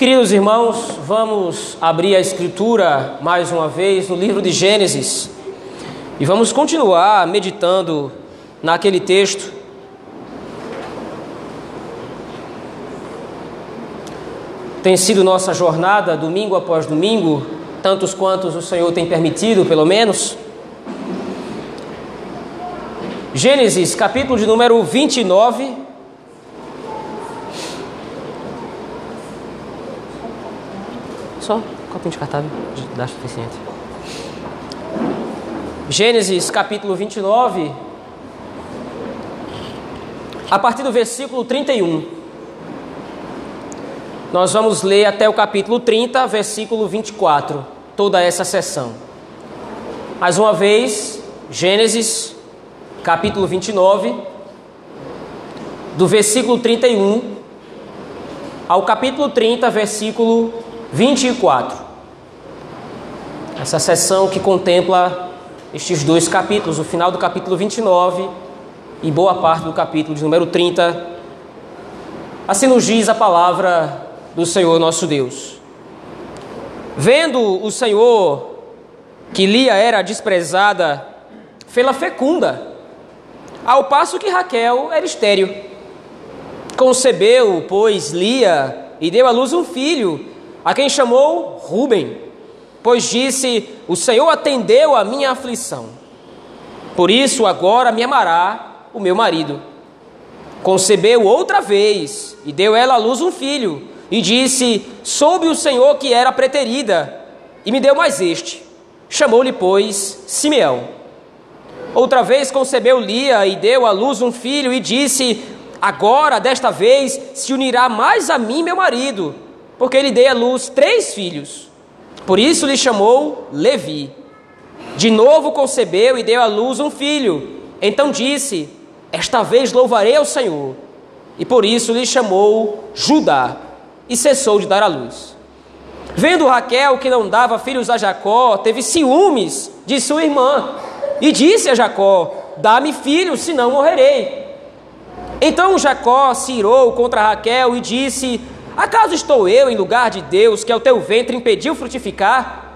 Queridos irmãos, vamos abrir a Escritura mais uma vez no livro de Gênesis e vamos continuar meditando naquele texto. Tem sido nossa jornada, domingo após domingo, tantos quantos o Senhor tem permitido, pelo menos. Gênesis, capítulo de número 29. Só um copinho de cartável, dá suficiente. Gênesis capítulo 29, a partir do versículo 31. Nós vamos ler até o capítulo 30, versículo 24, toda essa sessão. Mais uma vez, Gênesis capítulo 29, do versículo 31 ao capítulo 30, versículo 24. Essa sessão que contempla estes dois capítulos, o final do capítulo 29 e boa parte do capítulo de número 30. Assim nos diz a palavra do Senhor nosso Deus. Vendo o Senhor que Lia era desprezada, fê-la fecunda, ao passo que Raquel era estéril. Concebeu, pois, Lia e deu à luz um filho, a quem chamou Ruben, pois disse: O Senhor atendeu a minha aflição. Por isso agora me amará o meu marido. Concebeu outra vez e deu ela à luz um filho, e disse: Soube o Senhor que era preterida, e me deu mais este. Chamou-lhe, pois, Simeão. Outra vez concebeu Lia e deu à luz um filho, e disse: Agora, desta vez, se unirá mais a mim, meu marido porque ele dei à luz três filhos. Por isso lhe chamou Levi. De novo concebeu e deu à luz um filho. Então disse: Esta vez louvarei ao Senhor. E por isso lhe chamou Judá. E cessou de dar à luz. Vendo Raquel que não dava filhos a Jacó, teve ciúmes de sua irmã. E disse a Jacó: Dá-me filhos, senão morrerei. Então Jacó se irou contra Raquel e disse: Acaso estou eu em lugar de Deus, que ao teu ventre impediu frutificar?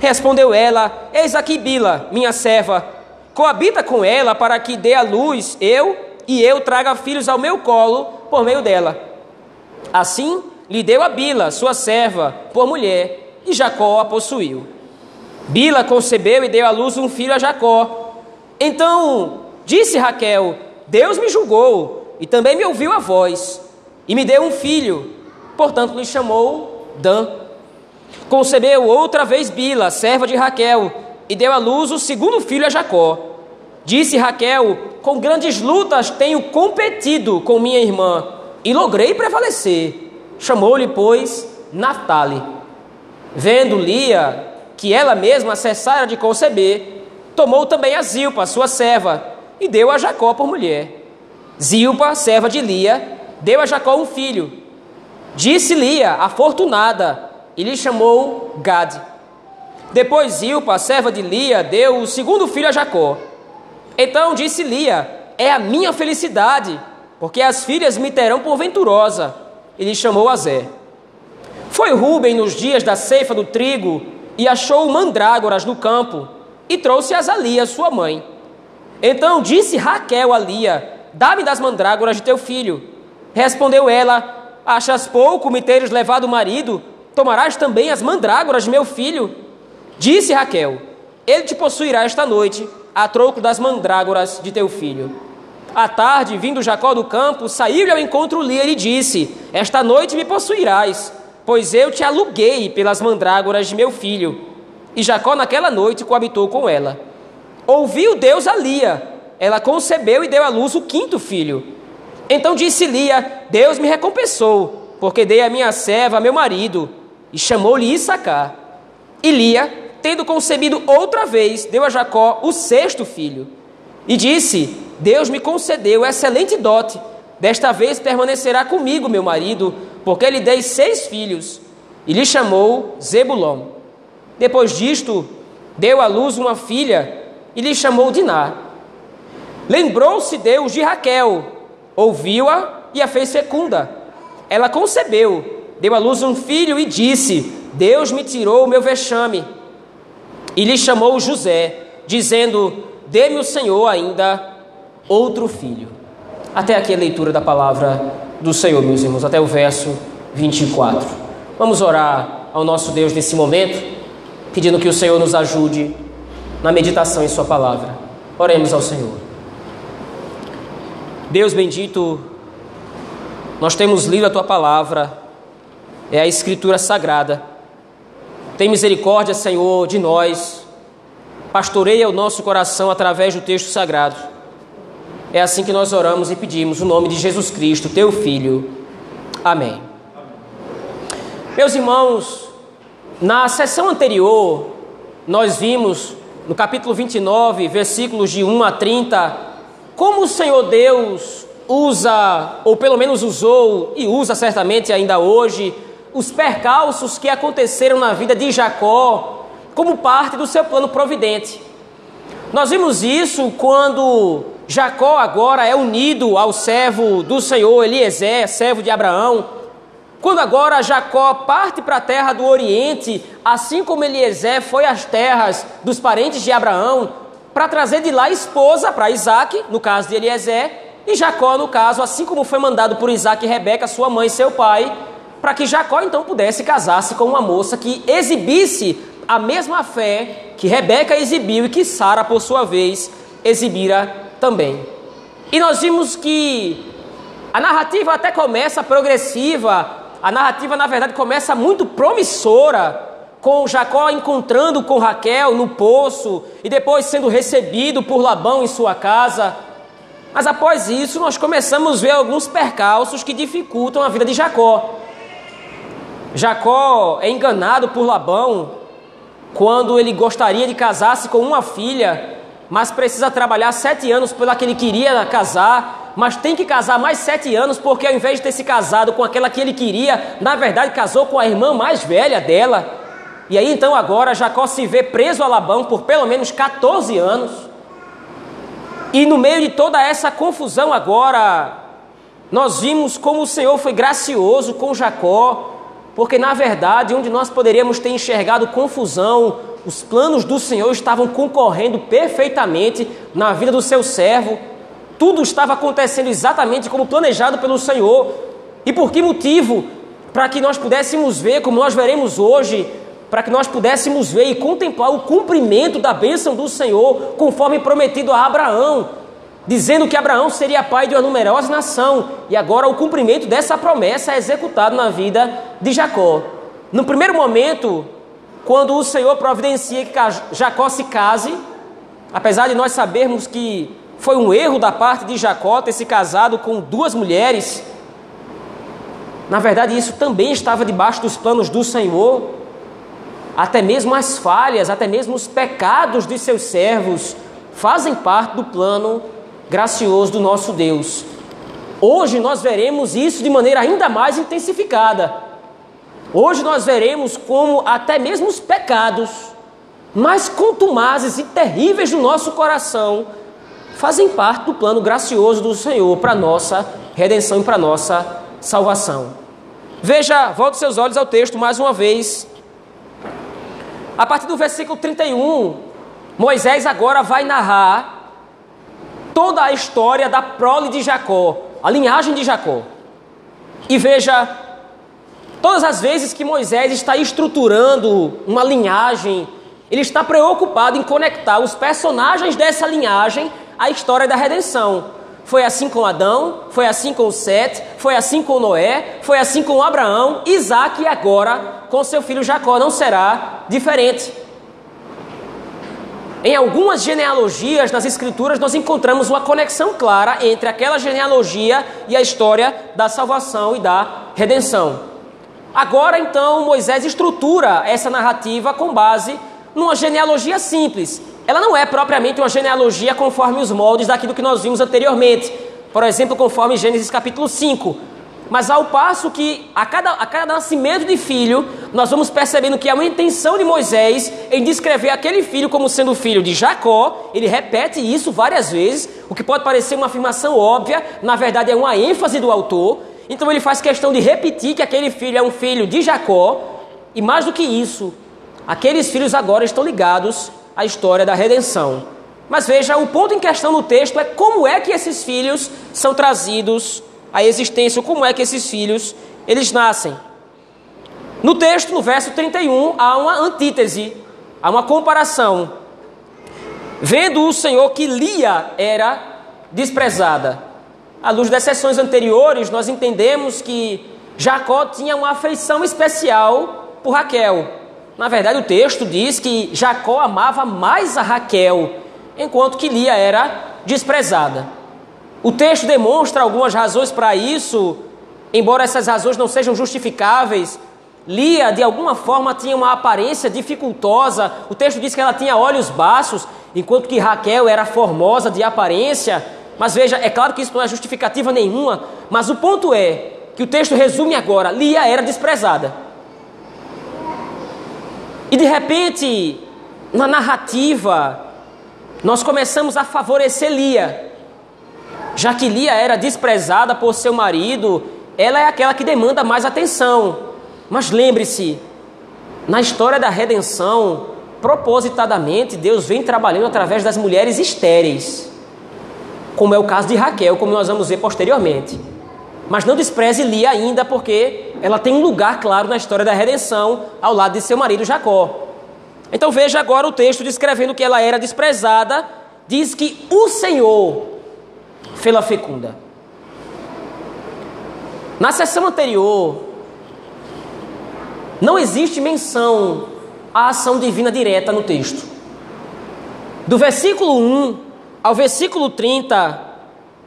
Respondeu ela: Eis aqui Bila, minha serva, coabita com ela para que dê a luz eu e eu traga filhos ao meu colo por meio dela. Assim lhe deu a Bila, sua serva, por mulher, e Jacó a possuiu. Bila concebeu e deu à luz um filho a Jacó. Então disse Raquel: Deus me julgou e também me ouviu a voz e me deu um filho, portanto lhe chamou Dan. Concebeu outra vez Bila, serva de Raquel, e deu à luz o segundo filho a Jacó. Disse Raquel: Com grandes lutas tenho competido com minha irmã e logrei prevalecer. Chamou-lhe, pois, Naphtali. Vendo Lia que ela mesma cessara de conceber, tomou também a Zilpa, sua serva, e deu a Jacó por mulher. Zilpa, serva de Lia, deu a Jacó um filho. Disse Lia, afortunada, e lhe chamou Gad. Depois Zilpa, serva de Lia, deu o segundo filho a Jacó. Então disse Lia: É a minha felicidade, porque as filhas me terão por venturosa. E lhe chamou Azé. Foi Ruben nos dias da ceifa do trigo e achou mandrágoras no campo e trouxe-as a Lia, sua mãe. Então disse Raquel a Lia: Dá-me das mandrágoras de teu filho. Respondeu ela: Achas pouco me teres levado o marido? Tomarás também as mandrágoras de meu filho? Disse Raquel: Ele te possuirá esta noite, a troco das mandrágoras de teu filho. À tarde, vindo Jacó do campo, saiu-lhe ao encontro Lia e disse: Esta noite me possuirás, pois eu te aluguei pelas mandrágoras de meu filho. E Jacó naquela noite coabitou com ela. Ouviu Deus a Lia, ela concebeu e deu à luz o quinto filho. Então disse Lia: Deus me recompensou, porque dei a minha serva a meu marido, e chamou-lhe Issacar. E Lia, tendo concebido outra vez, deu a Jacó o sexto filho. E disse: Deus me concedeu excelente dote, desta vez permanecerá comigo meu marido, porque lhe dei seis filhos. E lhe chamou Zebulon. Depois disto, deu à luz uma filha e lhe chamou Diná. Lembrou-se Deus de Raquel, ouviu-a e a fez fecunda. Ela concebeu deu à luz um filho e disse: Deus me tirou o meu vexame. E lhe chamou José, dizendo: Dê-me o Senhor ainda outro filho. Até aqui a leitura da palavra do Senhor, meus irmãos, até o verso 24. Vamos orar ao nosso Deus nesse momento, pedindo que o Senhor nos ajude na meditação em Sua palavra. Oremos ao Senhor. Deus bendito, nós temos lido a Tua palavra, é a Escritura sagrada. Tem misericórdia, Senhor, de nós. Pastoreia o nosso coração através do texto sagrado. É assim que nós oramos e pedimos o nome de Jesus Cristo, Teu Filho. Amém. Meus irmãos, na sessão anterior, nós vimos no capítulo 29, versículos de 1 a 30, como o Senhor Deus usa, ou pelo menos usou, e usa certamente ainda hoje, os percalços que aconteceram na vida de Jacó como parte do seu plano providente. Nós vimos isso quando Jacó agora é unido ao servo do Senhor Eliezer, servo de Abraão. Quando agora Jacó parte para a terra do Oriente, assim como Eliezer foi às terras dos parentes de Abraão, para trazer de lá esposa para Isaac, no caso de Eliezer, e Jacó, no caso, assim como foi mandado por Isaac e Rebeca, sua mãe e seu pai, para que Jacó então pudesse casar-se com uma moça que exibisse a mesma fé que Rebeca exibiu e que Sara, por sua vez, exibira também. E nós vimos que a narrativa até começa progressiva, a narrativa, na verdade, começa muito promissora, com Jacó encontrando com Raquel no poço e depois sendo recebido por Labão em sua casa. Mas após isso, nós começamos a ver alguns percalços que dificultam a vida de Jacó. Jacó é enganado por Labão quando ele gostaria de casar-se com uma filha, mas precisa trabalhar sete anos pela que ele queria casar mas tem que casar mais sete anos, porque ao invés de ter se casado com aquela que ele queria, na verdade casou com a irmã mais velha dela. E aí então agora Jacó se vê preso a Labão por pelo menos 14 anos. E no meio de toda essa confusão agora, nós vimos como o Senhor foi gracioso com Jacó, porque na verdade, onde nós poderíamos ter enxergado confusão, os planos do Senhor estavam concorrendo perfeitamente na vida do seu servo tudo estava acontecendo exatamente como planejado pelo Senhor. E por que motivo? Para que nós pudéssemos ver, como nós veremos hoje, para que nós pudéssemos ver e contemplar o cumprimento da bênção do Senhor, conforme prometido a Abraão, dizendo que Abraão seria pai de uma numerosa nação, e agora o cumprimento dessa promessa é executado na vida de Jacó. No primeiro momento, quando o Senhor providencia que Jacó se case, apesar de nós sabermos que foi um erro da parte de Jacó ter se casado com duas mulheres. Na verdade, isso também estava debaixo dos planos do Senhor. Até mesmo as falhas, até mesmo os pecados de seus servos fazem parte do plano gracioso do nosso Deus. Hoje nós veremos isso de maneira ainda mais intensificada. Hoje nós veremos como até mesmo os pecados mais contumazes e terríveis do nosso coração fazem parte do plano gracioso do Senhor para nossa redenção e para nossa salvação. Veja, volte seus olhos ao texto mais uma vez. A partir do versículo 31, Moisés agora vai narrar toda a história da prole de Jacó, a linhagem de Jacó. E veja, todas as vezes que Moisés está estruturando uma linhagem, ele está preocupado em conectar os personagens dessa linhagem a história da redenção. Foi assim com Adão, foi assim com Sete, foi assim com Noé, foi assim com Abraão, Isaac e agora com seu filho Jacó não será diferente. Em algumas genealogias nas Escrituras, nós encontramos uma conexão clara entre aquela genealogia e a história da salvação e da redenção. Agora, então, Moisés estrutura essa narrativa com base numa genealogia simples, ela não é propriamente uma genealogia conforme os moldes daquilo que nós vimos anteriormente. Por exemplo, conforme Gênesis capítulo 5. Mas ao passo que a cada, a cada nascimento de filho, nós vamos percebendo que há uma intenção de Moisés em descrever aquele filho como sendo filho de Jacó. Ele repete isso várias vezes, o que pode parecer uma afirmação óbvia, na verdade é uma ênfase do autor. Então ele faz questão de repetir que aquele filho é um filho de Jacó, e mais do que isso, aqueles filhos agora estão ligados à história da redenção. Mas veja, o ponto em questão no texto é como é que esses filhos são trazidos à existência, como é que esses filhos eles nascem. No texto, no verso 31, há uma antítese, há uma comparação. Vendo o Senhor que Lia era desprezada. À luz das sessões anteriores, nós entendemos que Jacó tinha uma afeição especial por Raquel. Na verdade, o texto diz que Jacó amava mais a Raquel enquanto que Lia era desprezada. O texto demonstra algumas razões para isso, embora essas razões não sejam justificáveis. Lia, de alguma forma, tinha uma aparência dificultosa. O texto diz que ela tinha olhos baços, enquanto que Raquel era formosa de aparência. Mas veja, é claro que isso não é justificativa nenhuma, mas o ponto é que o texto resume agora: Lia era desprezada. E de repente, na narrativa, nós começamos a favorecer Lia. Já que Lia era desprezada por seu marido, ela é aquela que demanda mais atenção. Mas lembre-se, na história da redenção, propositadamente, Deus vem trabalhando através das mulheres estéreis, como é o caso de Raquel, como nós vamos ver posteriormente. Mas não despreze Lia ainda, porque ela tem um lugar claro na história da redenção ao lado de seu marido Jacó. Então veja agora o texto descrevendo que ela era desprezada, diz que o Senhor fê-la fecunda. Na sessão anterior, não existe menção à ação divina direta no texto. Do versículo 1 ao versículo 30,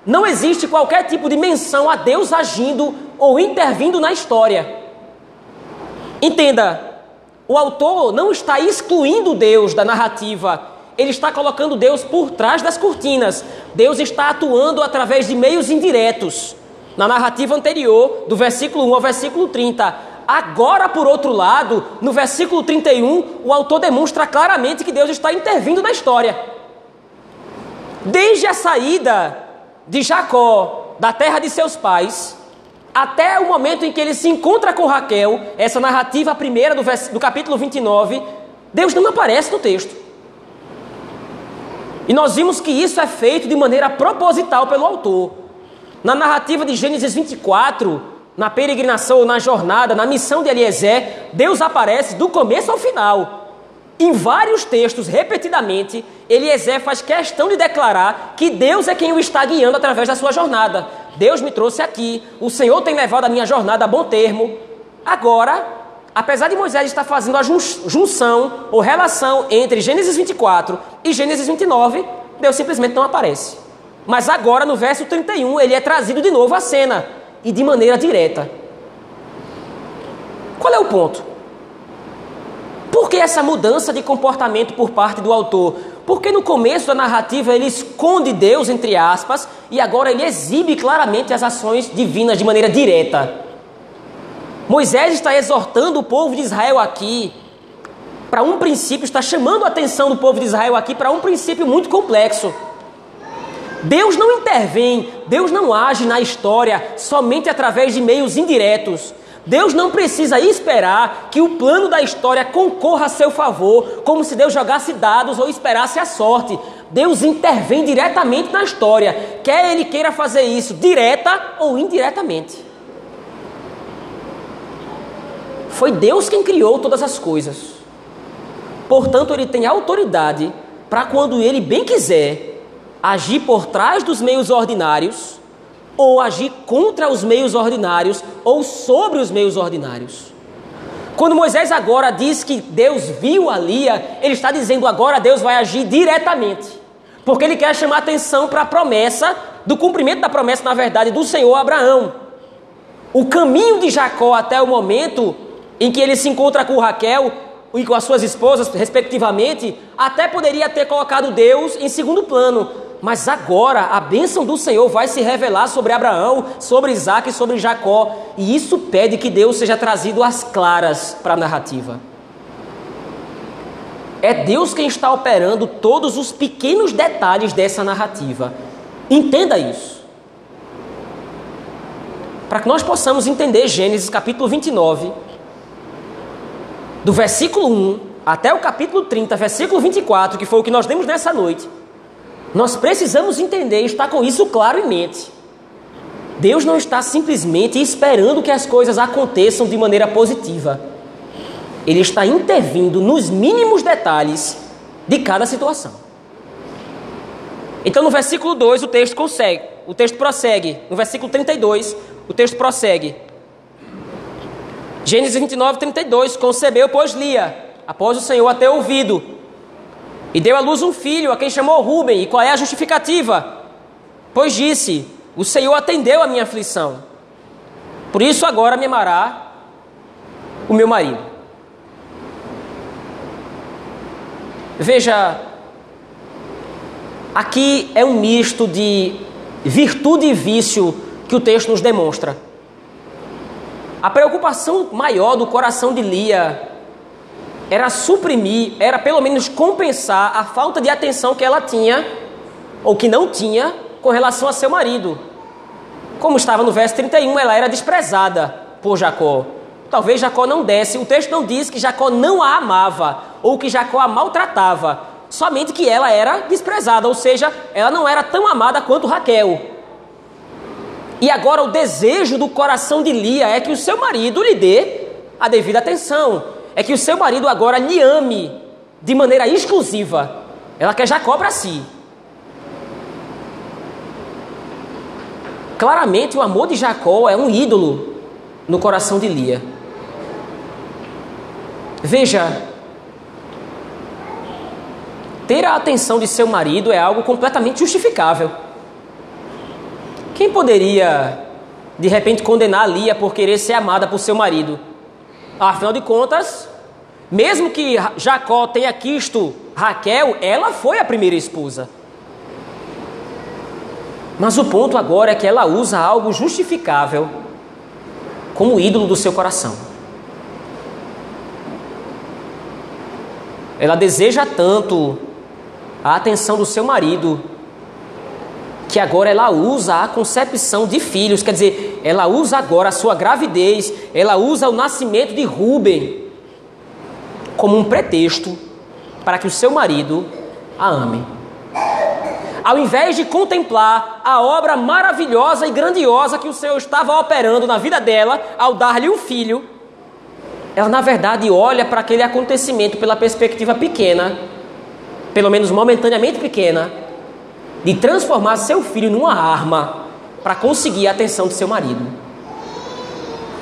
não existe qualquer tipo de menção a Deus agindo ou intervindo na história. Entenda, o autor não está excluindo Deus da narrativa, ele está colocando Deus por trás das cortinas. Deus está atuando através de meios indiretos. Na narrativa anterior, do versículo 1 ao versículo 30. Agora, por outro lado, no versículo 31, o autor demonstra claramente que Deus está intervindo na história. Desde a saída de Jacó da terra de seus pais, até o momento em que ele se encontra com Raquel, essa narrativa primeira do, vers... do capítulo 29, Deus não aparece no texto. E nós vimos que isso é feito de maneira proposital pelo autor. Na narrativa de Gênesis 24, na peregrinação, na jornada, na missão de Eliezer, Deus aparece do começo ao final. Em vários textos, repetidamente, Eliezer faz questão de declarar que Deus é quem o está guiando através da sua jornada. Deus me trouxe aqui, o Senhor tem levado a minha jornada a bom termo. Agora, apesar de Moisés estar fazendo a junção ou relação entre Gênesis 24 e Gênesis 29, Deus simplesmente não aparece. Mas agora, no verso 31, ele é trazido de novo à cena e de maneira direta. Qual é o ponto? Por que essa mudança de comportamento por parte do autor? Porque no começo da narrativa ele esconde Deus, entre aspas, e agora ele exibe claramente as ações divinas de maneira direta. Moisés está exortando o povo de Israel aqui para um princípio, está chamando a atenção do povo de Israel aqui para um princípio muito complexo. Deus não intervém, Deus não age na história somente através de meios indiretos. Deus não precisa esperar que o plano da história concorra a seu favor, como se Deus jogasse dados ou esperasse a sorte. Deus intervém diretamente na história, quer ele queira fazer isso direta ou indiretamente. Foi Deus quem criou todas as coisas. Portanto, ele tem autoridade para quando ele bem quiser agir por trás dos meios ordinários ou agir contra os meios ordinários ou sobre os meios ordinários. Quando Moisés agora diz que Deus viu a Lia, ele está dizendo agora Deus vai agir diretamente, porque ele quer chamar atenção para a promessa, do cumprimento da promessa, na verdade, do Senhor Abraão. O caminho de Jacó até o momento em que ele se encontra com Raquel e com as suas esposas, respectivamente, até poderia ter colocado Deus em segundo plano, mas agora a bênção do Senhor vai se revelar sobre Abraão, sobre Isaac e sobre Jacó. E isso pede que Deus seja trazido às claras para a narrativa. É Deus quem está operando todos os pequenos detalhes dessa narrativa. Entenda isso. para que nós possamos entender Gênesis capítulo 29, do versículo 1 até o capítulo 30, versículo 24, que foi o que nós lemos nessa noite, nós precisamos entender e estar com isso claro em mente. Deus não está simplesmente esperando que as coisas aconteçam de maneira positiva. Ele está intervindo nos mínimos detalhes de cada situação. Então, no versículo 2, o texto consegue, o texto prossegue. No versículo 32, o texto prossegue. Gênesis 29, 32. Concebeu, pois Lia, após o Senhor a ter ouvido, e deu à luz um filho, a quem chamou Ruben. E qual é a justificativa? Pois disse: O Senhor atendeu a minha aflição. Por isso agora me amará o meu marido. Veja, aqui é um misto de virtude e vício que o texto nos demonstra. A preocupação maior do coração de Lia era suprimir, era pelo menos compensar a falta de atenção que ela tinha, ou que não tinha, com relação a seu marido. Como estava no verso 31, ela era desprezada por Jacó. Talvez Jacó não desse, o texto não diz que Jacó não a amava, ou que Jacó a maltratava, somente que ela era desprezada, ou seja, ela não era tão amada quanto Raquel. E agora o desejo do coração de Lia é que o seu marido lhe dê a devida atenção é que o seu marido agora lhe ame de maneira exclusiva. Ela quer Jacó para si. Claramente, o amor de Jacó é um ídolo no coração de Lia. Veja, ter a atenção de seu marido é algo completamente justificável. Quem poderia, de repente, condenar Lia por querer ser amada por seu marido? Afinal de contas, mesmo que Jacó tenha quisto Raquel, ela foi a primeira esposa. Mas o ponto agora é que ela usa algo justificável como ídolo do seu coração. Ela deseja tanto a atenção do seu marido que agora ela usa a concepção de filhos, quer dizer, ela usa agora a sua gravidez, ela usa o nascimento de Ruben como um pretexto para que o seu marido a ame. Ao invés de contemplar a obra maravilhosa e grandiosa que o Senhor estava operando na vida dela ao dar-lhe um filho, ela na verdade olha para aquele acontecimento pela perspectiva pequena, pelo menos momentaneamente pequena, de transformar seu filho numa arma para conseguir a atenção de seu marido.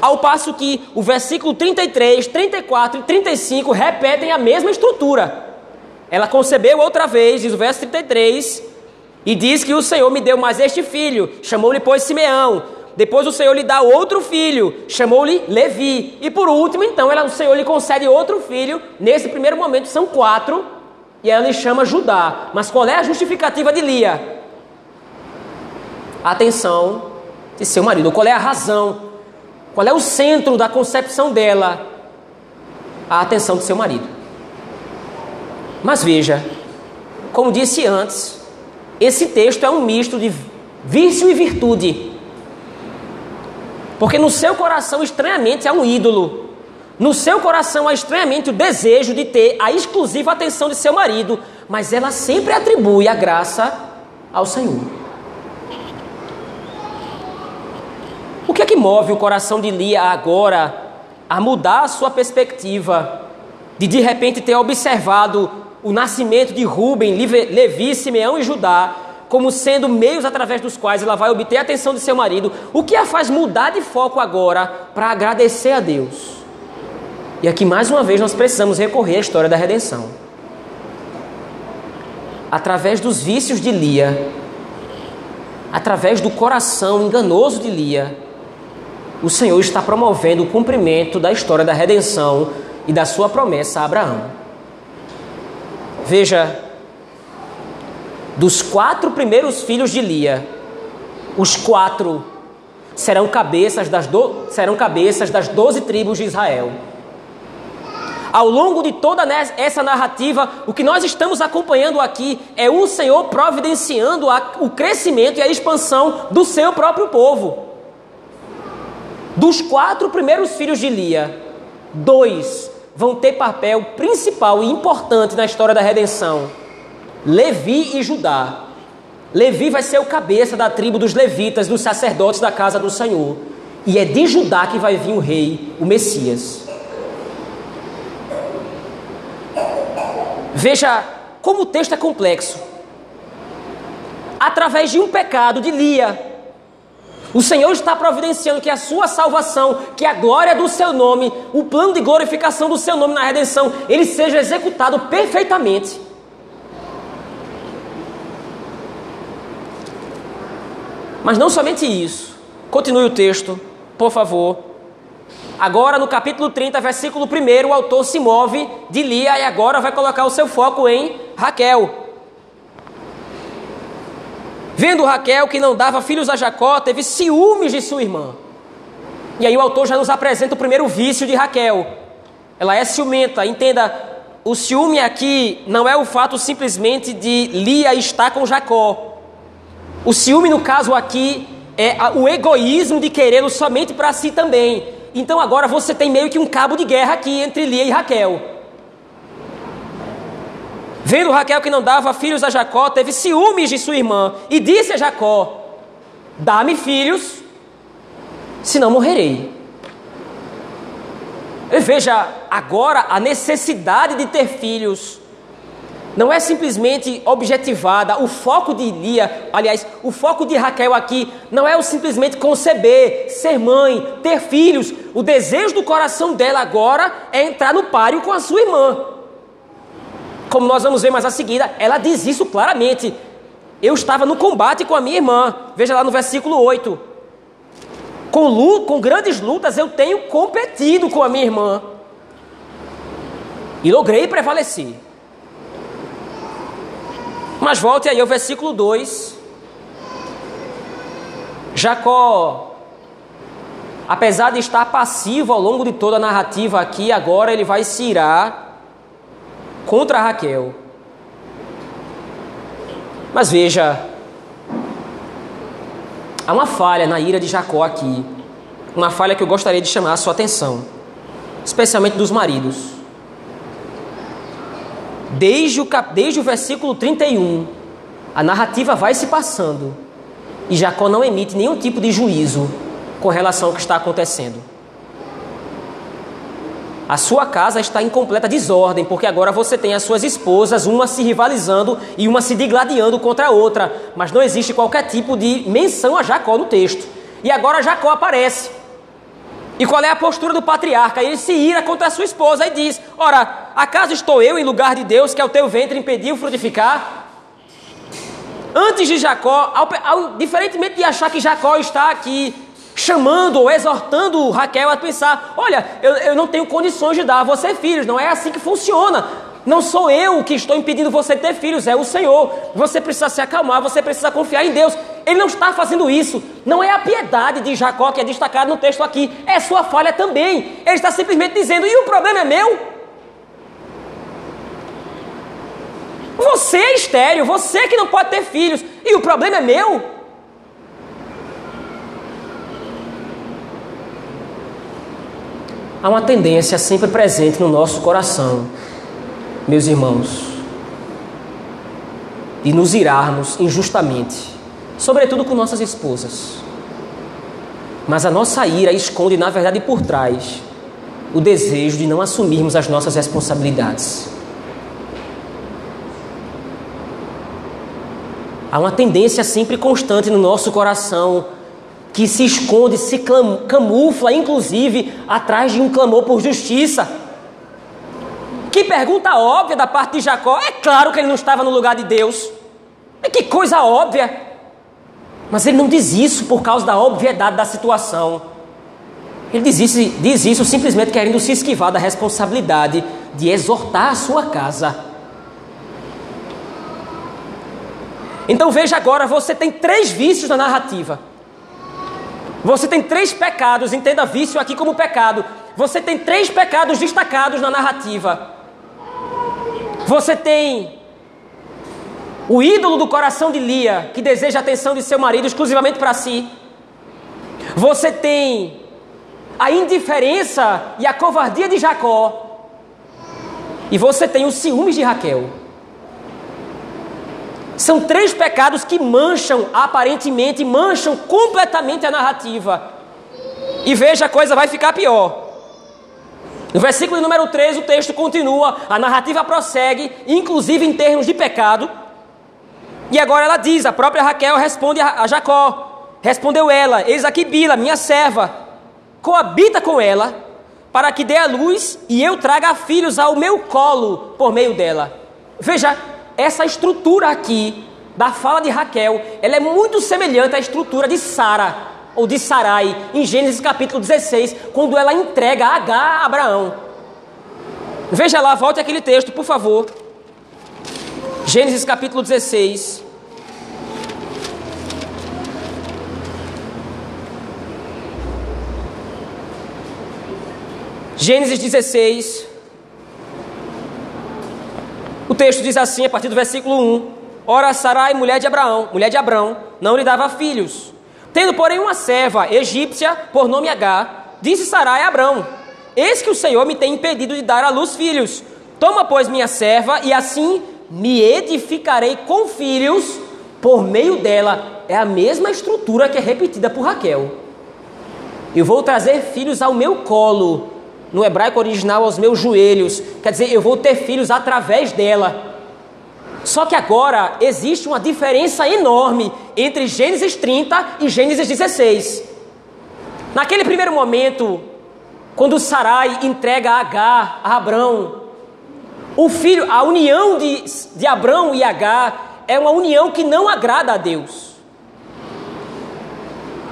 Ao passo que o versículo 33, 34 e 35 repetem a mesma estrutura. Ela concebeu outra vez, diz o verso 33, e diz que o Senhor me deu mais este filho, chamou-lhe, pois, Simeão. Depois o Senhor lhe dá outro filho, chamou-lhe Levi. E por último, então, ela, o Senhor lhe concede outro filho. Nesse primeiro momento são quatro, e ela lhe chama Judá. Mas qual é a justificativa de Lia? A atenção de seu marido. Qual é a razão? Qual é o centro da concepção dela? A atenção de seu marido. Mas veja, como disse antes, esse texto é um misto de vício e virtude. Porque no seu coração, estranhamente, há um ídolo no seu coração há estranhamente o desejo de ter a exclusiva atenção de seu marido, mas ela sempre atribui a graça ao Senhor. O que é que move o coração de Lia agora a mudar a sua perspectiva de de repente ter observado o nascimento de Rubem, Levi, Simeão e Judá como sendo meios através dos quais ela vai obter a atenção de seu marido? O que a faz mudar de foco agora para agradecer a Deus? E aqui mais uma vez nós precisamos recorrer à história da redenção. Através dos vícios de Lia, através do coração enganoso de Lia, o Senhor está promovendo o cumprimento da história da redenção e da sua promessa a Abraão. Veja, dos quatro primeiros filhos de Lia, os quatro serão cabeças das, do... serão cabeças das doze tribos de Israel. Ao longo de toda essa narrativa, o que nós estamos acompanhando aqui é o Senhor providenciando o crescimento e a expansão do seu próprio povo. Dos quatro primeiros filhos de Lia, dois vão ter papel principal e importante na história da redenção: Levi e Judá. Levi vai ser o cabeça da tribo dos levitas, dos sacerdotes da casa do Senhor. E é de Judá que vai vir o rei, o Messias. Veja como o texto é complexo. Através de um pecado de Lia, o Senhor está providenciando que a sua salvação, que a glória do seu nome, o plano de glorificação do seu nome na redenção, ele seja executado perfeitamente. Mas não somente isso. Continue o texto, por favor. Agora, no capítulo 30, versículo 1, o autor se move de Lia e agora vai colocar o seu foco em Raquel. Vendo Raquel que não dava filhos a Jacó, teve ciúmes de sua irmã. E aí o autor já nos apresenta o primeiro vício de Raquel. Ela é ciumenta. Entenda, o ciúme aqui não é o fato simplesmente de Lia estar com Jacó. O ciúme, no caso aqui, é o egoísmo de querê-lo somente para si também. Então agora você tem meio que um cabo de guerra aqui entre Lia e Raquel. Vendo Raquel que não dava filhos a Jacó, teve ciúmes de sua irmã e disse a Jacó: Dá-me filhos, senão morrerei. E veja agora a necessidade de ter filhos. Não é simplesmente objetivada. O foco de Lia, aliás, o foco de Raquel aqui não é o simplesmente conceber, ser mãe, ter filhos. O desejo do coração dela agora é entrar no páreo com a sua irmã. Como nós vamos ver mais a seguir, ela diz isso claramente. Eu estava no combate com a minha irmã. Veja lá no versículo 8. Com, luta, com grandes lutas eu tenho competido com a minha irmã. E logrei prevalecer. Mas volte aí ao versículo 2. Jacó, apesar de estar passivo ao longo de toda a narrativa aqui, agora ele vai se irar contra Raquel. Mas veja, há uma falha na ira de Jacó aqui, uma falha que eu gostaria de chamar a sua atenção, especialmente dos maridos. Desde o, desde o versículo 31, a narrativa vai se passando e Jacó não emite nenhum tipo de juízo com relação ao que está acontecendo. A sua casa está em completa desordem, porque agora você tem as suas esposas, uma se rivalizando e uma se digladiando contra a outra, mas não existe qualquer tipo de menção a Jacó no texto. E agora Jacó aparece. E qual é a postura do patriarca? Ele se ira contra a sua esposa e diz: Ora, acaso estou eu em lugar de Deus que ao teu ventre impediu frutificar? Antes de Jacó, ao, ao, diferentemente de achar que Jacó está aqui chamando ou exortando Raquel a pensar: olha, eu, eu não tenho condições de dar a você filhos, não é assim que funciona. Não sou eu que estou impedindo você de ter filhos, é o Senhor. Você precisa se acalmar, você precisa confiar em Deus. Ele não está fazendo isso. Não é a piedade de Jacó que é destacado no texto aqui, é sua falha também. Ele está simplesmente dizendo: e o problema é meu? Você é estéreo, você que não pode ter filhos, e o problema é meu? há uma tendência sempre presente no nosso coração, meus irmãos, de nos irarmos injustamente, sobretudo com nossas esposas. Mas a nossa ira esconde, na verdade, por trás o desejo de não assumirmos as nossas responsabilidades. Há uma tendência sempre constante no nosso coração que se esconde, se camufla, inclusive, atrás de um clamor por justiça. Que pergunta óbvia da parte de Jacó. É claro que ele não estava no lugar de Deus. É que coisa óbvia. Mas ele não diz isso por causa da obviedade da situação. Ele diz isso, diz isso simplesmente querendo se esquivar da responsabilidade de exortar a sua casa. Então veja agora: você tem três vícios na narrativa. Você tem três pecados, entenda vício aqui como pecado. Você tem três pecados destacados na narrativa. Você tem o ídolo do coração de Lia, que deseja a atenção de seu marido exclusivamente para si. Você tem a indiferença e a covardia de Jacó. E você tem os ciúmes de Raquel. São três pecados que mancham, aparentemente, mancham completamente a narrativa. E veja, a coisa vai ficar pior. No versículo número 3, o texto continua, a narrativa prossegue, inclusive em termos de pecado. E agora ela diz: a própria Raquel responde a Jacó. Respondeu ela: Eis aqui Bila, minha serva, coabita com ela, para que dê a luz e eu traga filhos ao meu colo por meio dela. Veja, essa estrutura aqui da fala de Raquel, ela é muito semelhante à estrutura de Sara ou de Sarai em Gênesis capítulo 16, quando ela entrega H a Abraão. Veja lá, volte aquele texto, por favor. Gênesis capítulo 16. Gênesis 16. O texto diz assim, a partir do versículo 1: Ora, Sarai, mulher de Abraão, mulher de Abrão, não lhe dava filhos. Tendo, porém, uma serva egípcia, por nome H, disse Sarai a Abrão: Eis que o Senhor me tem impedido de dar à luz filhos. Toma, pois, minha serva, e assim me edificarei com filhos por meio dela. É a mesma estrutura que é repetida por Raquel. Eu vou trazer filhos ao meu colo, no hebraico original, aos meus joelhos. Quer dizer, eu vou ter filhos através dela. Só que agora existe uma diferença enorme entre Gênesis 30 e Gênesis 16. Naquele primeiro momento, quando Sarai entrega Agar a Abrão, o filho, a união de, de Abrão e Agar é uma união que não agrada a Deus.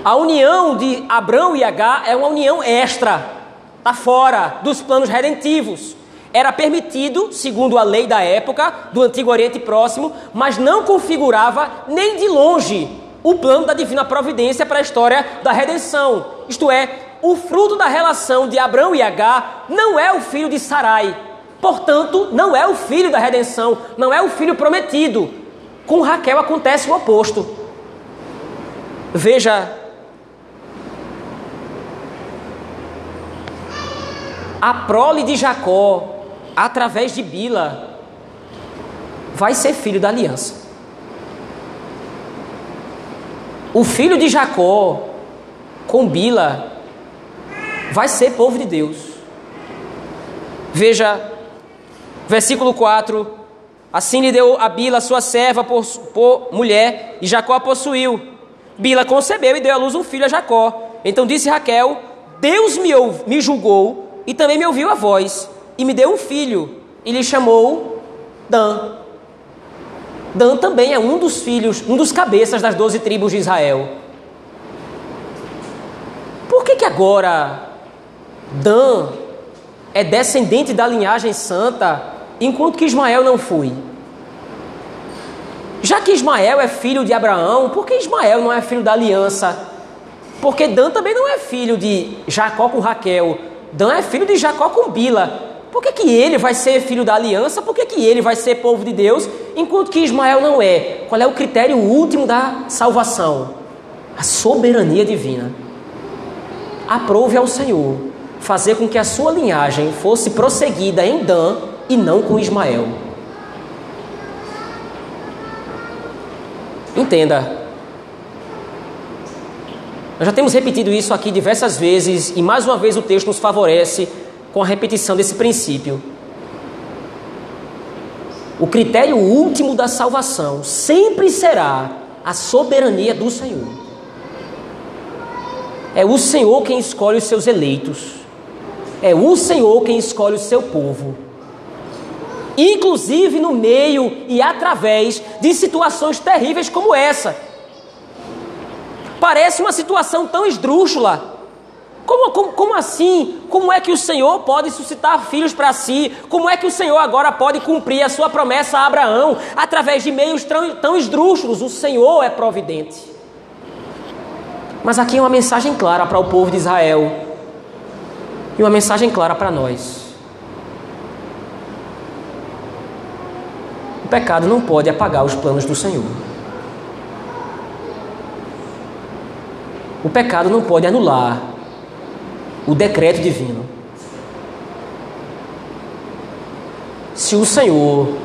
A união de Abrão e Agar é uma união extra, está fora dos planos redentivos. Era permitido, segundo a lei da época, do Antigo Oriente Próximo, mas não configurava nem de longe o plano da divina providência para a história da redenção. Isto é, o fruto da relação de Abraão e Agar não é o filho de Sarai, Portanto, não é o filho da redenção, não é o filho prometido. Com Raquel acontece o oposto. Veja, a prole de Jacó, através de Bila, vai ser filho da aliança. O filho de Jacó, com Bila, vai ser povo de Deus. Veja, Versículo 4: Assim lhe deu a Bila, sua serva, por, por mulher, e Jacó a possuiu. Bila concebeu e deu à luz um filho a Jacó. Então disse Raquel: Deus me, me julgou e também me ouviu a voz, e me deu um filho, e lhe chamou Dan. Dan também é um dos filhos, um dos cabeças das doze tribos de Israel. Por que, que agora Dan é descendente da linhagem santa enquanto que Ismael não foi. Já que Ismael é filho de Abraão, por que Ismael não é filho da aliança? Porque Dan também não é filho de Jacó com Raquel. Dan é filho de Jacó com Bila. Por que, que ele vai ser filho da aliança? Por que, que ele vai ser povo de Deus, enquanto que Ismael não é? Qual é o critério último da salvação? A soberania divina. Aprove ao Senhor fazer com que a sua linhagem fosse prosseguida em Dan e não com Ismael. Entenda. Nós já temos repetido isso aqui diversas vezes e mais uma vez o texto nos favorece com a repetição desse princípio. O critério último da salvação sempre será a soberania do Senhor. É o Senhor quem escolhe os seus eleitos. É o Senhor quem escolhe o seu povo inclusive no meio e através de situações terríveis como essa. Parece uma situação tão esdrúxula. Como, como, como, assim? Como é que o Senhor pode suscitar filhos para si? Como é que o Senhor agora pode cumprir a sua promessa a Abraão através de meios tão, tão esdrúxulos? O Senhor é providente. Mas aqui é uma mensagem clara para o povo de Israel e uma mensagem clara para nós. O pecado não pode apagar os planos do Senhor. O pecado não pode anular o decreto divino. Se o Senhor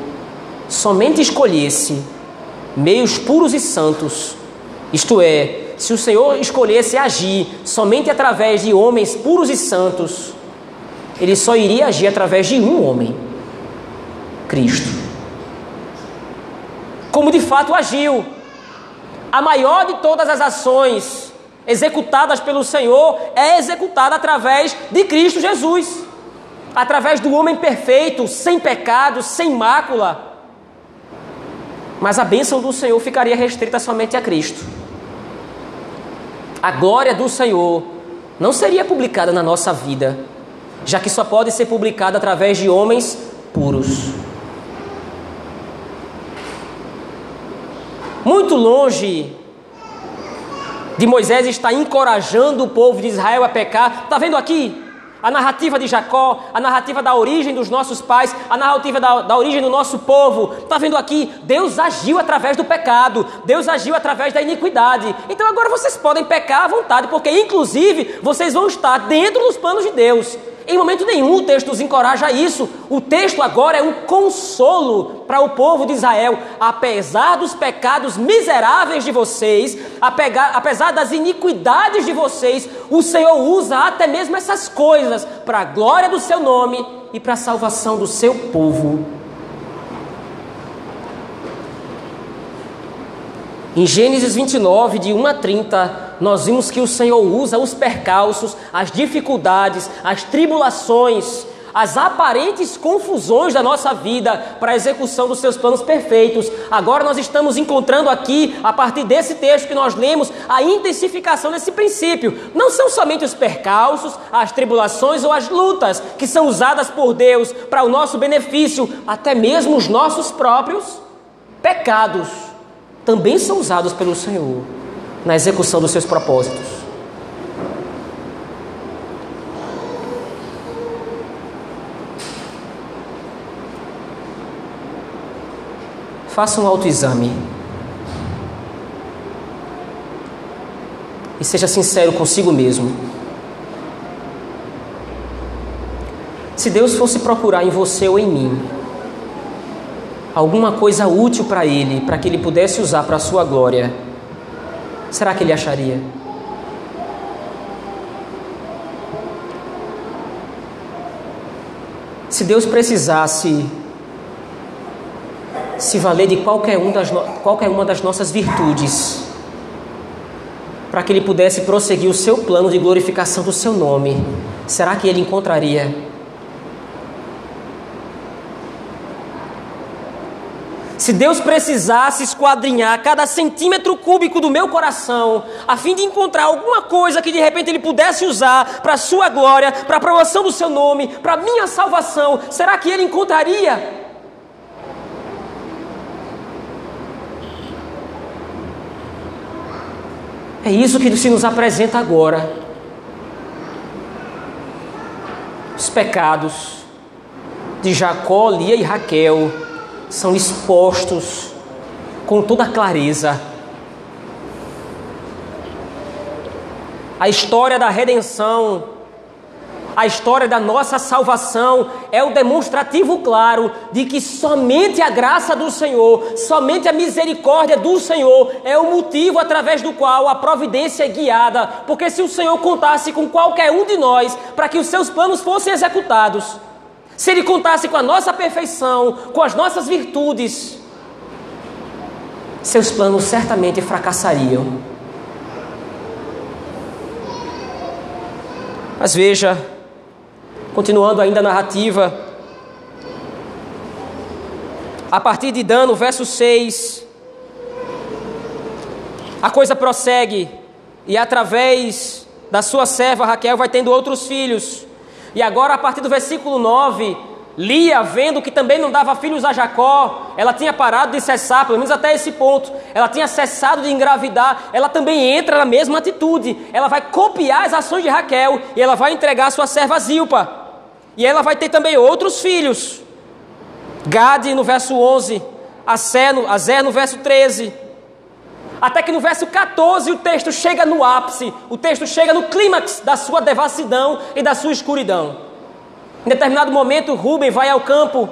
somente escolhesse meios puros e santos, isto é, se o Senhor escolhesse agir somente através de homens puros e santos, ele só iria agir através de um homem, Cristo. Como de fato agiu. A maior de todas as ações executadas pelo Senhor é executada através de Cristo Jesus. Através do homem perfeito, sem pecado, sem mácula. Mas a bênção do Senhor ficaria restrita somente a Cristo a glória do Senhor não seria publicada na nossa vida, já que só pode ser publicada através de homens puros. Muito longe de Moisés estar encorajando o povo de Israel a pecar. Está vendo aqui? a narrativa de Jacó, a narrativa da origem dos nossos pais, a narrativa da, da origem do nosso povo. Está vendo aqui? Deus agiu através do pecado, Deus agiu através da iniquidade. Então agora vocês podem pecar à vontade, porque inclusive vocês vão estar dentro dos planos de Deus. Em momento nenhum o texto nos encoraja a isso. O texto agora é um consolo para o povo de Israel. Apesar dos pecados miseráveis de vocês, apesar das iniquidades de vocês, o Senhor usa até mesmo essas coisas para a glória do seu nome e para a salvação do seu povo. Em Gênesis 29, de 1 a 30, nós vimos que o Senhor usa os percalços, as dificuldades, as tribulações, as aparentes confusões da nossa vida para a execução dos seus planos perfeitos. Agora nós estamos encontrando aqui, a partir desse texto que nós lemos, a intensificação desse princípio. Não são somente os percalços, as tribulações ou as lutas que são usadas por Deus para o nosso benefício, até mesmo os nossos próprios pecados também são usados pelo Senhor na execução dos seus propósitos. Faça um autoexame. E seja sincero consigo mesmo. Se Deus fosse procurar em você ou em mim alguma coisa útil para Ele, para que Ele pudesse usar para a sua glória, será que ele acharia? Se Deus precisasse se valer de qualquer, um das, qualquer uma das nossas virtudes, para que Ele pudesse prosseguir o seu plano de glorificação do seu nome, será que Ele encontraria? Se Deus precisasse esquadrinhar cada centímetro cúbico do meu coração, a fim de encontrar alguma coisa que de repente Ele pudesse usar para a sua glória, para a promoção do seu nome, para a minha salvação, será que Ele encontraria? É isso que se nos apresenta agora. Os pecados de Jacó, Lia e Raquel são expostos com toda clareza. A história da redenção, a história da nossa salvação é o demonstrativo claro de que somente a graça do Senhor, somente a misericórdia do Senhor é o motivo através do qual a providência é guiada. Porque se o Senhor contasse com qualquer um de nós para que os seus planos fossem executados, se Ele contasse com a nossa perfeição, com as nossas virtudes, seus planos certamente fracassariam. Mas veja, continuando ainda a narrativa, a partir de Dan, no verso 6, a coisa prossegue, e através da sua serva Raquel vai tendo outros filhos. E agora, a partir do versículo 9, Lia, vendo que também não dava filhos a Jacó, ela tinha parado de cessar, pelo menos até esse ponto, ela tinha cessado de engravidar, ela também entra na mesma atitude, ela vai copiar as ações de Raquel e ela vai entregar sua serva Zilpa. E ela vai ter também outros filhos. Gade no verso 11, Azé no, no verso 13. Até que no verso 14 o texto chega no ápice, o texto chega no clímax da sua devassidão e da sua escuridão. Em determinado momento, Rubem vai ao campo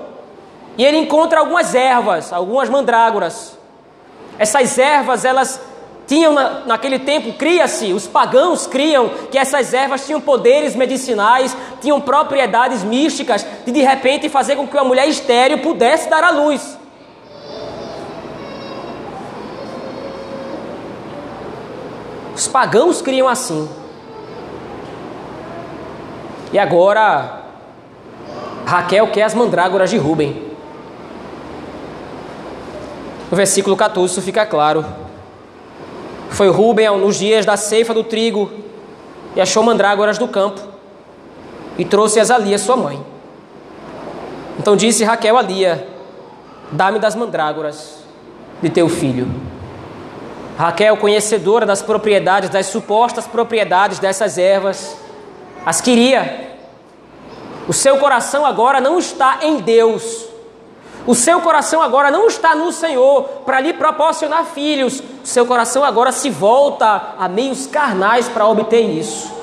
e ele encontra algumas ervas, algumas mandrágoras. Essas ervas, elas tinham na, naquele tempo, cria-se, os pagãos criam que essas ervas tinham poderes medicinais, tinham propriedades místicas de de repente fazer com que uma mulher estéril pudesse dar à luz. Os pagãos criam assim. E agora, Raquel quer as mandrágoras de Rubem. No versículo 14 isso fica claro. Foi Rubem nos dias da ceifa do trigo e achou mandrágoras do campo e trouxe-as a Lia, sua mãe. Então disse Raquel a Lia: Dá-me das mandrágoras de teu filho. Raquel, conhecedora das propriedades, das supostas propriedades dessas ervas, as queria. O seu coração agora não está em Deus. O seu coração agora não está no Senhor para lhe proporcionar filhos. O seu coração agora se volta a meios carnais para obter isso.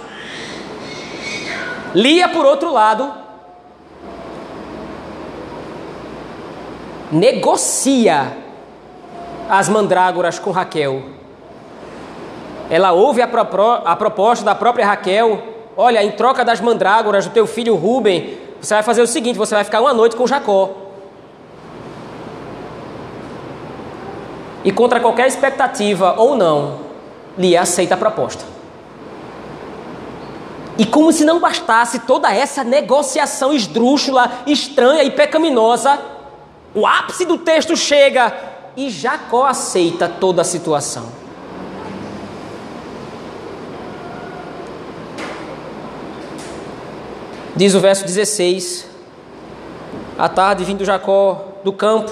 Lia, por outro lado, negocia as mandrágoras com Raquel. Ela ouve a, a proposta da própria Raquel: olha, em troca das mandrágoras do teu filho Ruben, você vai fazer o seguinte: você vai ficar uma noite com Jacó. E contra qualquer expectativa ou não, Lia aceita a proposta. E como se não bastasse toda essa negociação esdrúxula, estranha e pecaminosa, o ápice do texto chega e Jacó aceita toda a situação. Diz o verso 16: À tarde, vindo Jacó do campo,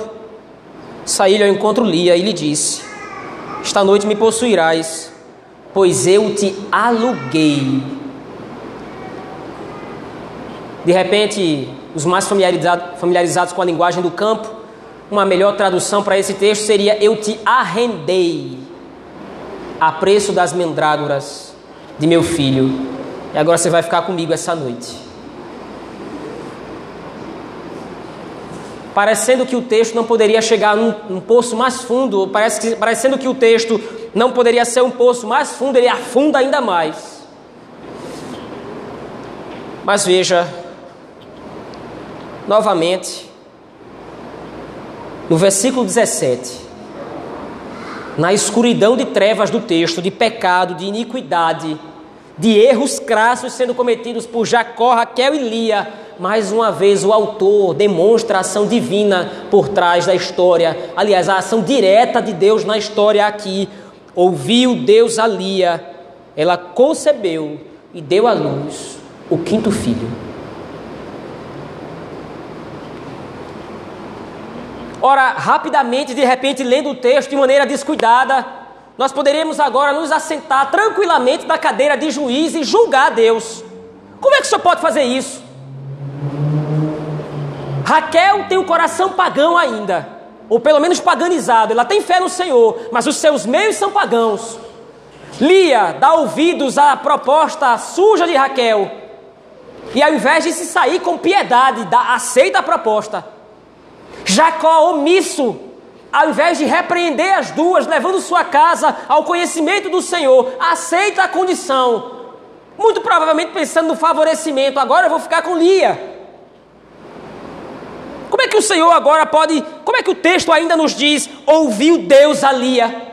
saiu ao encontro Lia e lhe disse: Esta noite me possuirás, pois eu te aluguei. De repente, os mais familiarizados com a linguagem do campo uma melhor tradução para esse texto seria: Eu te arrendei a preço das mandrágoras de meu filho, e agora você vai ficar comigo essa noite. Parecendo que o texto não poderia chegar num, num poço mais fundo, parece que, parecendo que o texto não poderia ser um poço mais fundo, ele afunda ainda mais. Mas veja, novamente, no versículo 17, na escuridão de trevas do texto, de pecado, de iniquidade, de erros crassos sendo cometidos por Jacó, Raquel e Lia, mais uma vez o autor demonstra a ação divina por trás da história. Aliás, a ação direta de Deus na história aqui. Ouviu Deus a Lia, ela concebeu e deu à luz o quinto filho. Ora, rapidamente, de repente, lendo o texto de maneira descuidada, nós poderíamos agora nos assentar tranquilamente na cadeira de juiz e julgar a Deus. Como é que o senhor pode fazer isso? Raquel tem o coração pagão ainda, ou pelo menos paganizado. Ela tem fé no Senhor, mas os seus meios são pagãos. Lia dá ouvidos à proposta suja de Raquel, e ao invés de se sair com piedade, dá, aceita a proposta. Jacó omisso, ao invés de repreender as duas, levando sua casa ao conhecimento do Senhor, aceita a condição, muito provavelmente pensando no favorecimento. Agora eu vou ficar com Lia. Como é que o Senhor agora pode, como é que o texto ainda nos diz, ouviu Deus a Lia?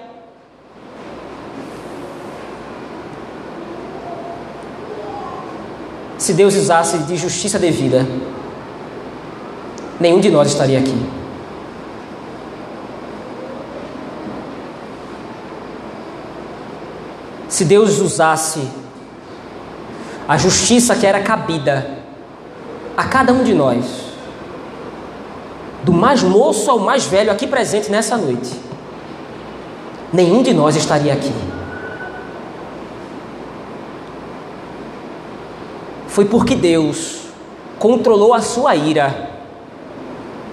Se Deus usasse de justiça devida, nenhum de nós estaria aqui. Se Deus usasse a justiça que era cabida a cada um de nós, do mais moço ao mais velho aqui presente nessa noite, nenhum de nós estaria aqui. Foi porque Deus controlou a sua ira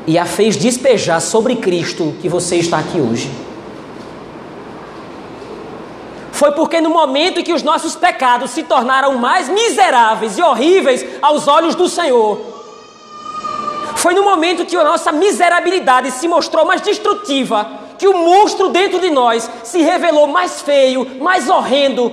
e a fez despejar sobre Cristo que você está aqui hoje. foi porque no momento em que os nossos pecados se tornaram mais miseráveis e horríveis aos olhos do Senhor, foi no momento que a nossa miserabilidade se mostrou mais destrutiva, que o monstro dentro de nós se revelou mais feio, mais horrendo,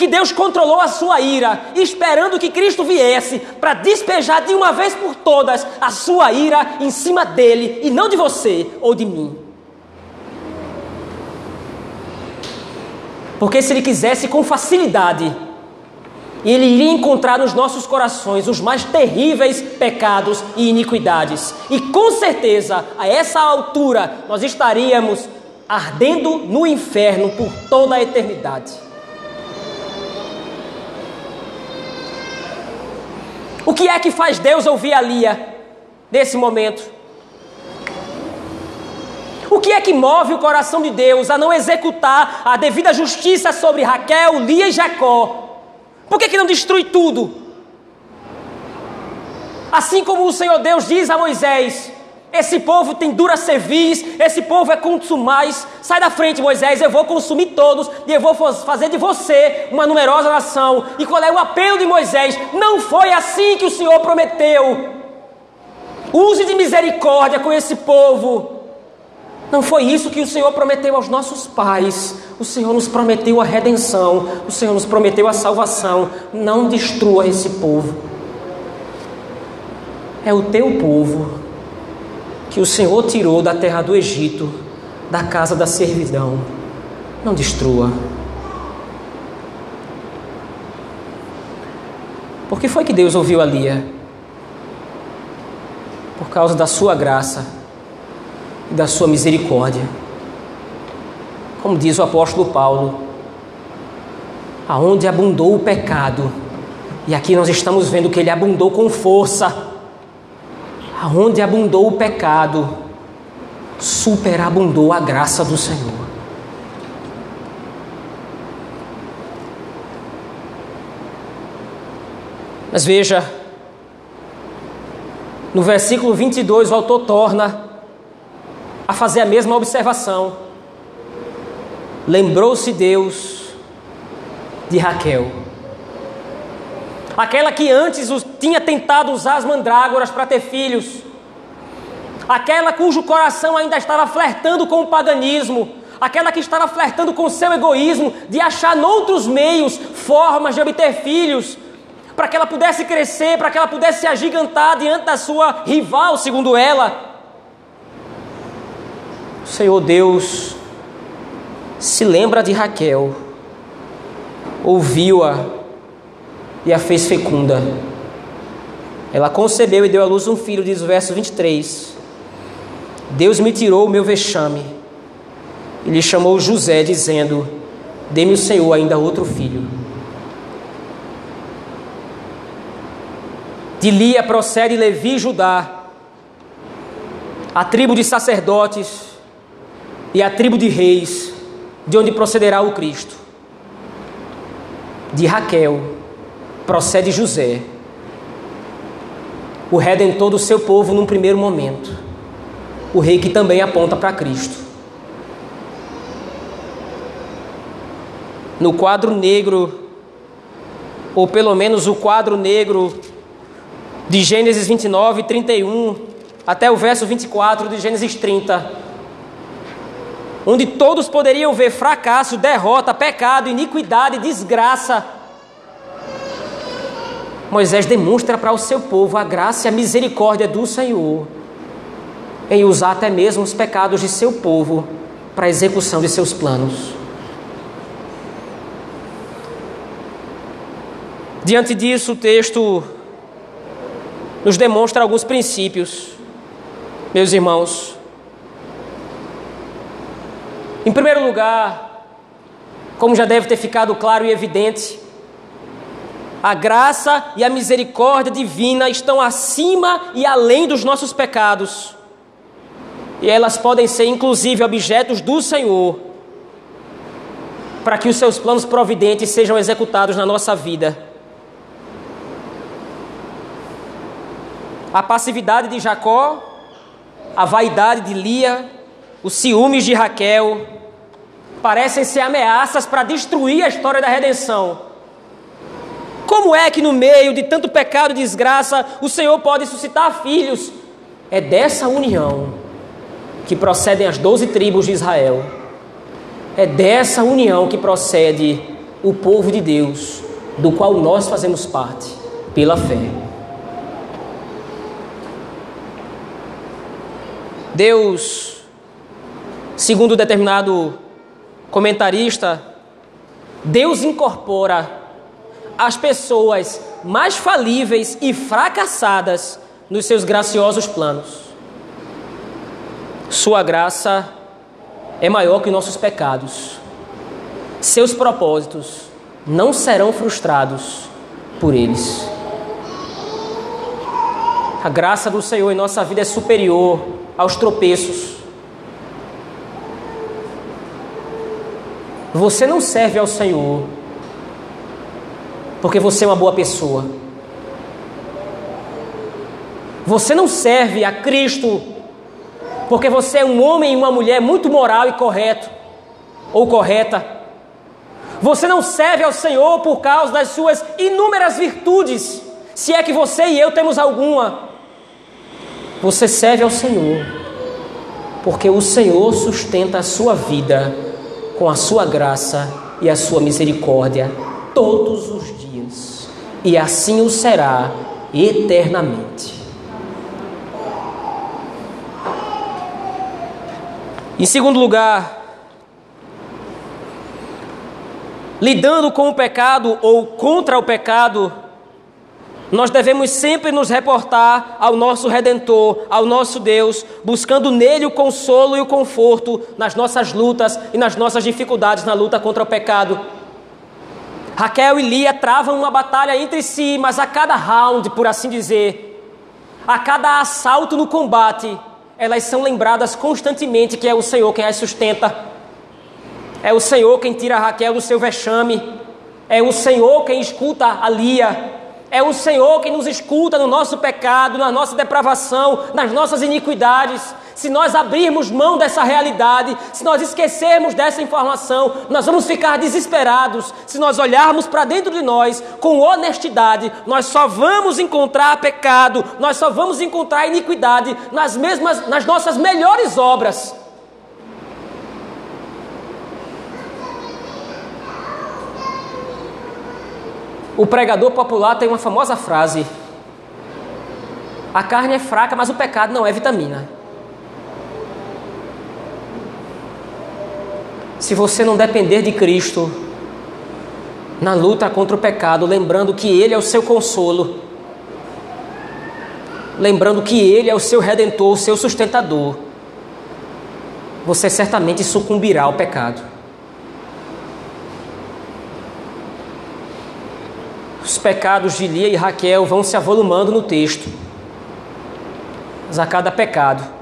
que Deus controlou a sua ira, esperando que Cristo viesse para despejar de uma vez por todas a sua ira em cima dele e não de você ou de mim. Porque se ele quisesse com facilidade, ele iria encontrar nos nossos corações os mais terríveis pecados e iniquidades. E com certeza, a essa altura, nós estaríamos ardendo no inferno por toda a eternidade. O que é que faz Deus ouvir a Lia nesse momento? O que é que move o coração de Deus a não executar a devida justiça sobre Raquel, Lia e Jacó? Por que, que não destrui tudo? Assim como o Senhor Deus diz a Moisés: esse povo tem dura cerviz, esse povo é consumais. Sai da frente, Moisés, eu vou consumir todos e eu vou fazer de você uma numerosa nação. E qual é o apelo de Moisés? Não foi assim que o Senhor prometeu. Use de misericórdia com esse povo. Não foi isso que o Senhor prometeu aos nossos pais. O Senhor nos prometeu a redenção. O Senhor nos prometeu a salvação. Não destrua esse povo. É o teu povo que o Senhor tirou da terra do Egito, da casa da servidão. Não destrua. Por que foi que Deus ouviu a Lia? Por causa da sua graça e da sua misericórdia. Como diz o apóstolo Paulo, aonde abundou o pecado, e aqui nós estamos vendo que ele abundou com força. Aonde abundou o pecado, superabundou a graça do Senhor. Mas veja, no versículo 22, o autor torna a fazer a mesma observação. Lembrou-se Deus de Raquel. Aquela que antes tinha tentado usar as mandrágoras para ter filhos. Aquela cujo coração ainda estava flertando com o paganismo. Aquela que estava flertando com o seu egoísmo de achar noutros meios formas de obter filhos, para que ela pudesse crescer, para que ela pudesse se agigantar diante da sua rival, segundo ela. Senhor Deus se lembra de Raquel, ouviu-a e a fez fecunda. Ela concebeu e deu à luz um filho, diz o verso 23. Deus me tirou o meu vexame e lhe chamou José, dizendo: Dê-me o Senhor ainda outro filho. De Lia procede Levi e Judá, a tribo de sacerdotes e a tribo de reis, de onde procederá o Cristo. De Raquel procede José, o redentor do seu povo num primeiro momento, o rei que também aponta para Cristo. No quadro negro, ou pelo menos o quadro negro de Gênesis 29, 31, até o verso 24 de Gênesis 30, onde todos poderiam ver fracasso, derrota, pecado, iniquidade, desgraça. Moisés demonstra para o seu povo a graça e a misericórdia do Senhor em usar até mesmo os pecados de seu povo para a execução de seus planos. Diante disso, o texto nos demonstra alguns princípios, meus irmãos, em primeiro lugar, como já deve ter ficado claro e evidente, a graça e a misericórdia divina estão acima e além dos nossos pecados. E elas podem ser, inclusive, objetos do Senhor, para que os seus planos providentes sejam executados na nossa vida. A passividade de Jacó, a vaidade de Lia, os ciúmes de Raquel, parecem ser ameaças para destruir a história da redenção. Como é que no meio de tanto pecado e desgraça o Senhor pode suscitar filhos? É dessa união que procedem as doze tribos de Israel. É dessa união que procede o povo de Deus, do qual nós fazemos parte, pela fé. Deus, segundo determinado comentarista, Deus incorpora as pessoas mais falíveis e fracassadas nos seus graciosos planos. Sua graça é maior que nossos pecados. Seus propósitos não serão frustrados por eles. A graça do Senhor em nossa vida é superior aos tropeços. Você não serve ao Senhor porque você é uma boa pessoa. Você não serve a Cristo porque você é um homem e uma mulher muito moral e correto ou correta. Você não serve ao Senhor por causa das suas inúmeras virtudes, se é que você e eu temos alguma. Você serve ao Senhor porque o Senhor sustenta a sua vida com a sua graça e a sua misericórdia todos os dias, e assim o será eternamente. Em segundo lugar, lidando com o pecado ou contra o pecado, nós devemos sempre nos reportar ao nosso Redentor, ao nosso Deus, buscando nele o consolo e o conforto nas nossas lutas e nas nossas dificuldades na luta contra o pecado. Raquel e Lia travam uma batalha entre si, mas a cada round, por assim dizer, a cada assalto no combate, elas são lembradas constantemente que é o Senhor quem as sustenta. É o Senhor quem tira Raquel do seu vexame. É o Senhor quem escuta a Lia. É o Senhor quem nos escuta no nosso pecado, na nossa depravação, nas nossas iniquidades. Se nós abrirmos mão dessa realidade, se nós esquecermos dessa informação, nós vamos ficar desesperados. Se nós olharmos para dentro de nós com honestidade, nós só vamos encontrar pecado, nós só vamos encontrar iniquidade nas mesmas nas nossas melhores obras. O pregador popular tem uma famosa frase: A carne é fraca, mas o pecado não é vitamina. Se você não depender de Cristo na luta contra o pecado, lembrando que Ele é o seu consolo, lembrando que Ele é o seu redentor, o seu sustentador, você certamente sucumbirá ao pecado. Os pecados de Lia e Raquel vão se avolumando no texto. Mas a cada pecado,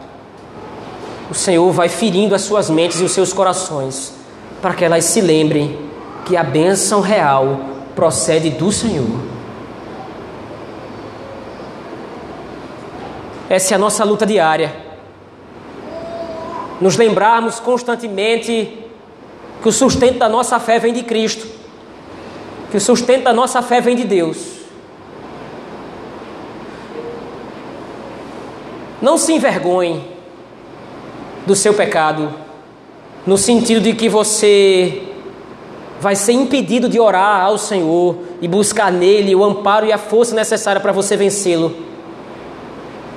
o Senhor vai ferindo as suas mentes e os seus corações, para que elas se lembrem que a bênção real procede do Senhor. Essa é a nossa luta diária. Nos lembrarmos constantemente que o sustento da nossa fé vem de Cristo que o sustento da nossa fé vem de Deus. Não se envergonhe do seu pecado, no sentido de que você vai ser impedido de orar ao Senhor e buscar nele o amparo e a força necessária para você vencê-lo.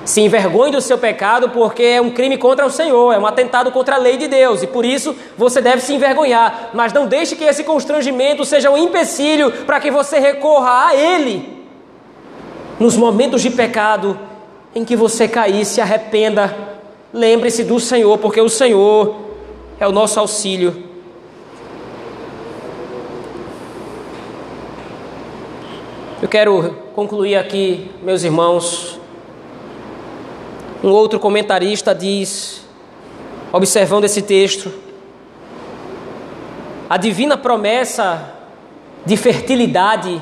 Se envergonhe do seu pecado porque é um crime contra o Senhor, é um atentado contra a lei de Deus e por isso você deve se envergonhar. Mas não deixe que esse constrangimento seja um empecilho para que você recorra a Ele nos momentos de pecado em que você cair, se arrependa. Lembre-se do Senhor, porque o Senhor é o nosso auxílio. Eu quero concluir aqui, meus irmãos, um outro comentarista diz, observando esse texto, a divina promessa de fertilidade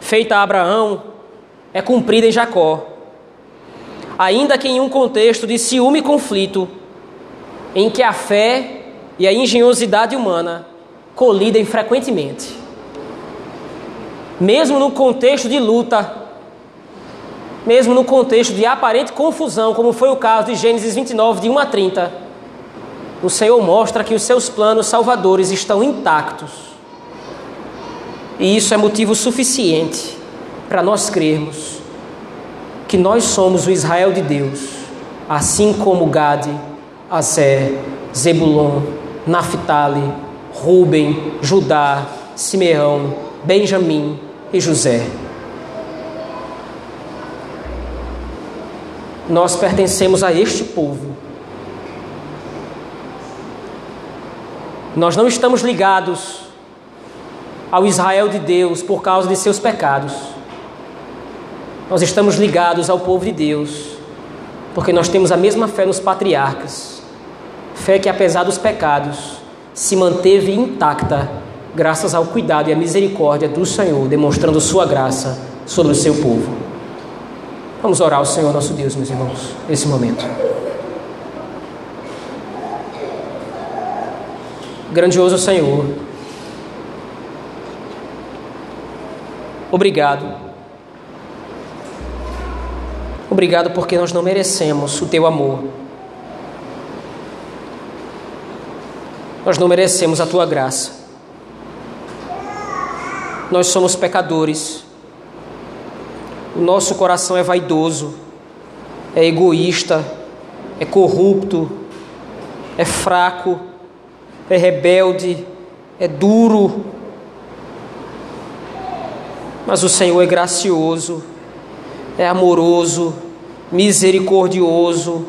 feita a Abraão é cumprida em Jacó, ainda que em um contexto de ciúme e conflito, em que a fé e a engenhosidade humana colidem frequentemente. Mesmo no contexto de luta, mesmo no contexto de aparente confusão, como foi o caso de Gênesis 29, de 1 a 30, o Senhor mostra que os seus planos salvadores estão intactos. E isso é motivo suficiente para nós crermos que nós somos o Israel de Deus, assim como Gade, Azé, Zebulon, Naphtali, Ruben, Judá, Simeão, Benjamim e José. Nós pertencemos a este povo. Nós não estamos ligados ao Israel de Deus por causa de seus pecados. Nós estamos ligados ao povo de Deus porque nós temos a mesma fé nos patriarcas. Fé que, apesar dos pecados, se manteve intacta graças ao cuidado e à misericórdia do Senhor, demonstrando Sua graça sobre o seu povo. Vamos orar ao Senhor nosso Deus, meus irmãos, nesse momento. Grandioso Senhor, obrigado. Obrigado porque nós não merecemos o teu amor. Nós não merecemos a tua graça. Nós somos pecadores. O nosso coração é vaidoso, é egoísta, é corrupto, é fraco é rebelde, é duro. Mas o Senhor é gracioso, é amoroso, misericordioso,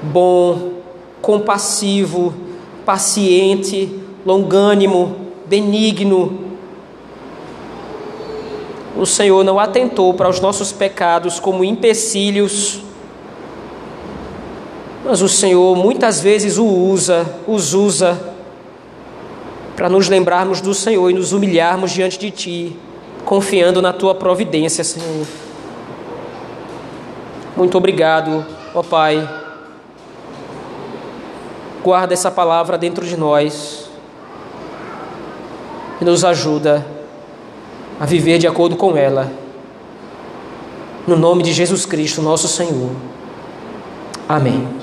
bom, compassivo, paciente, longânimo, benigno. O Senhor não atentou para os nossos pecados como empecilhos, mas o Senhor muitas vezes o usa, os usa para nos lembrarmos do Senhor e nos humilharmos diante de Ti, confiando na Tua providência, Senhor. Muito obrigado, ó Pai. Guarda essa palavra dentro de nós e nos ajuda a viver de acordo com ela. No nome de Jesus Cristo, nosso Senhor. Amém.